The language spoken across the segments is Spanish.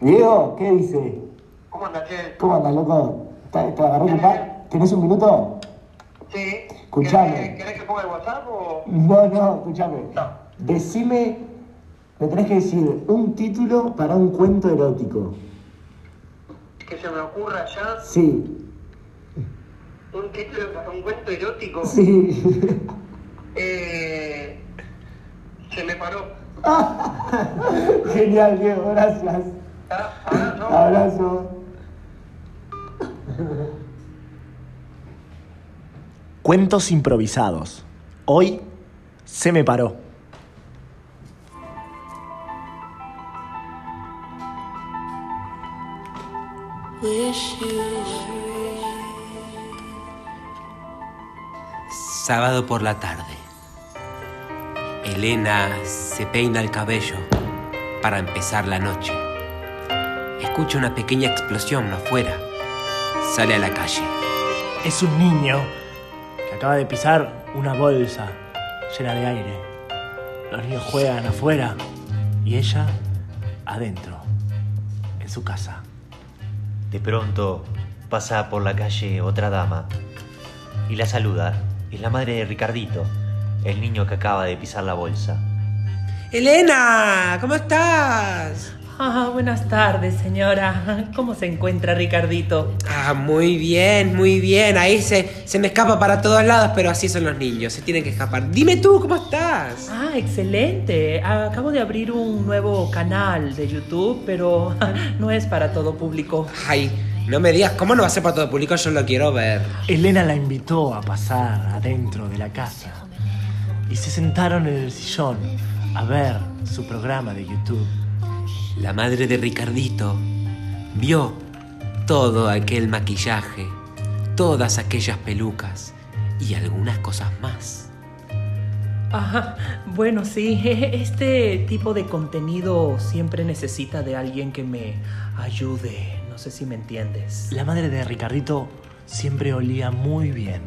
Diego, ¿qué dice? ¿Cómo andas, che? ¿Cómo andas, loco? ¿Te, te agarró ocupado? ¿Tenés un minuto? Sí. Escuchame. ¿Querés, querés que ponga el WhatsApp o...? No, no, escúchame. No. Decime, me tenés que decir un título para un cuento erótico. Que se me ocurra ya Sí, un título para un cuento erótico. sí. Eh... Se me paró. Genial, Diego, gracias. Ah, ahora no. Abrazo. Cuentos improvisados. Hoy se me paró. Sábado por la tarde. Elena se peina el cabello para empezar la noche. Escucha una pequeña explosión afuera. Sale a la calle. Es un niño que acaba de pisar una bolsa llena de aire. Los niños juegan afuera y ella adentro, en su casa. De pronto pasa por la calle otra dama y la saluda. Es la madre de Ricardito, el niño que acaba de pisar la bolsa. Elena, ¿cómo estás? Ah, buenas tardes, señora. ¿Cómo se encuentra Ricardito? Ah, muy bien, muy bien. Ahí se, se me escapa para todos lados, pero así son los niños, se tienen que escapar. Dime tú, ¿cómo estás? Ah, excelente. Acabo de abrir un nuevo canal de YouTube, pero no es para todo público. Ay, no me digas, ¿cómo no va a ser para todo público? Yo lo quiero ver. Elena la invitó a pasar adentro de la casa y se sentaron en el sillón a ver su programa de YouTube. La madre de Ricardito vio todo aquel maquillaje, todas aquellas pelucas y algunas cosas más. Ah, bueno, sí, este tipo de contenido siempre necesita de alguien que me ayude. No sé si me entiendes. La madre de Ricardito siempre olía muy bien.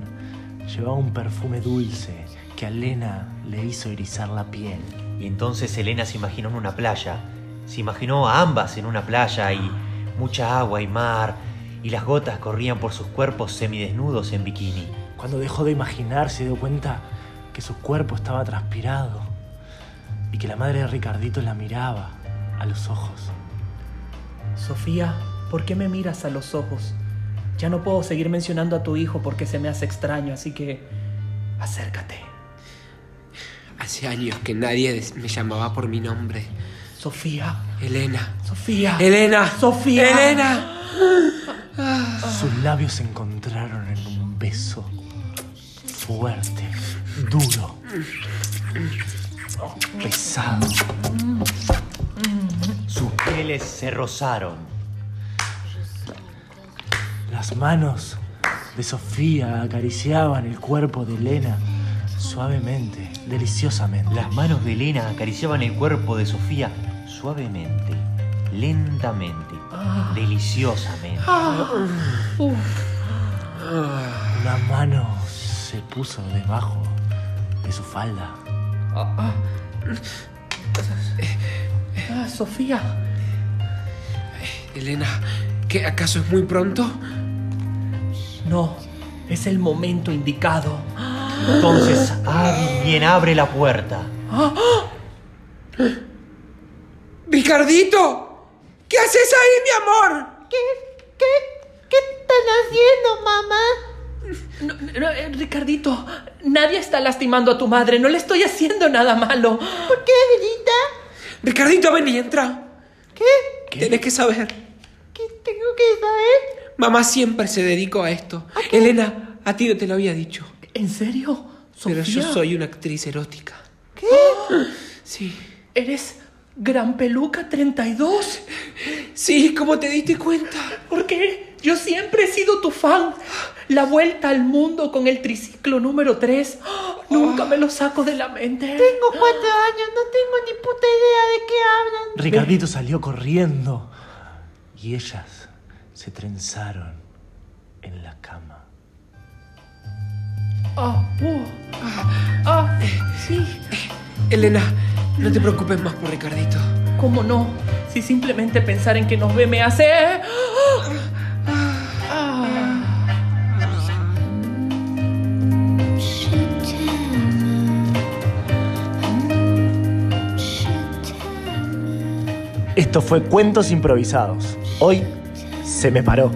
Llevaba un perfume dulce que a Elena le hizo erizar la piel. Y entonces Elena se imaginó en una playa. Se imaginó a ambas en una playa y mucha agua y mar, y las gotas corrían por sus cuerpos semidesnudos en bikini. Cuando dejó de imaginar se dio cuenta que su cuerpo estaba transpirado y que la madre de Ricardito la miraba a los ojos. Sofía, ¿por qué me miras a los ojos? Ya no puedo seguir mencionando a tu hijo porque se me hace extraño, así que acércate. Hace años que nadie me llamaba por mi nombre. Sofía, Elena. Sofía. Elena. Sofía. Elena. Sus labios se encontraron en un beso fuerte, duro, pesado. Sus pieles se rozaron. Las manos de Sofía acariciaban el cuerpo de Elena suavemente, deliciosamente. Las manos de Elena acariciaban el cuerpo de Sofía suavemente, lentamente, deliciosamente. Una mano se puso debajo de su falda. Ah, Sofía. Elena, ¿qué acaso es muy pronto? No, es el momento indicado. Entonces alguien abre la puerta. ¡Ricardito! ¿Qué haces ahí, mi amor? ¿Qué, qué, qué están haciendo, mamá? No, no, eh, Ricardito, nadie está lastimando a tu madre. No le estoy haciendo nada malo. ¿Por qué, Belita? Ricardito, ven y entra. ¿Qué? Tienes que saber. ¿Qué tengo que saber? Mamá siempre se dedicó a esto. Elena, a ti no te lo había dicho. ¿En serio? Pero yo soy una actriz erótica. ¿Qué? Sí. ¿Eres Gran Peluca 32? Sí, ¿cómo te diste cuenta? ¿Por qué? Yo siempre he sido tu fan. La vuelta al mundo con el triciclo número 3. Nunca me lo saco de la mente. Tengo cuatro años, no tengo ni puta idea de qué hablan. Ricardito salió corriendo y ellas se trenzaron en la cama. Ah, ah, ah, sí. Elena, no te preocupes más por Ricardito. ¿cómo no? Si simplemente pensar en que nos ve me hace... Esto fue Cuentos Improvisados. Hoy se me paró.